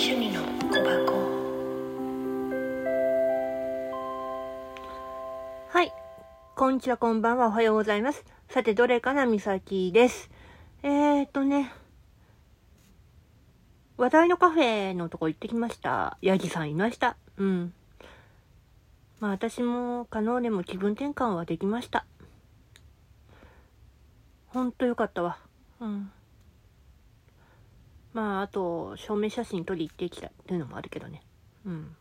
趣味の小箱。はい。こんにちはこんばんは。おはようございます。さてどれかなみさきです。えーとね。話題のカフェのとこ行ってきました。ヤギさんいました。うん。まあ私も可能でも気分転換はできました。ほんとよかったわ。うん。まあ、あと、証明写真撮り行ってきたっていうのもあるけどね。うん。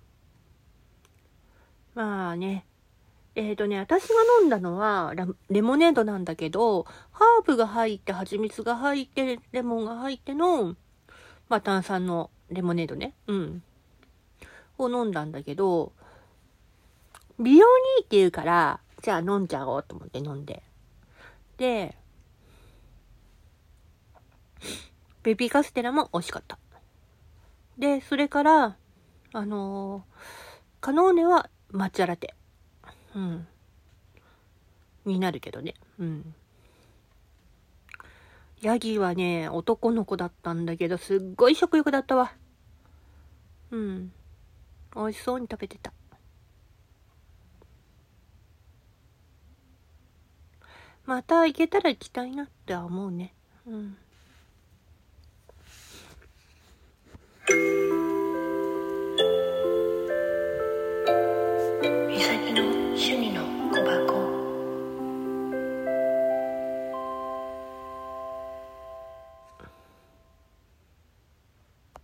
まあね。えっ、ー、とね、私が飲んだのはレモネードなんだけど、ハーブが入って、蜂蜜が入って、レモンが入っての、まあ炭酸のレモネードね。うん。を飲んだんだけど、美容にいいって言うから、じゃあ飲んじゃおうと思って飲んで。で、ベビーカステラも美味しかった。で、それから、あのー、カノーネは抹茶ラテ。うん。になるけどね。うん。ヤギはね、男の子だったんだけど、すっごい食欲だったわ。うん。美味しそうに食べてた。また行けたら行きたいなって思うね。うん。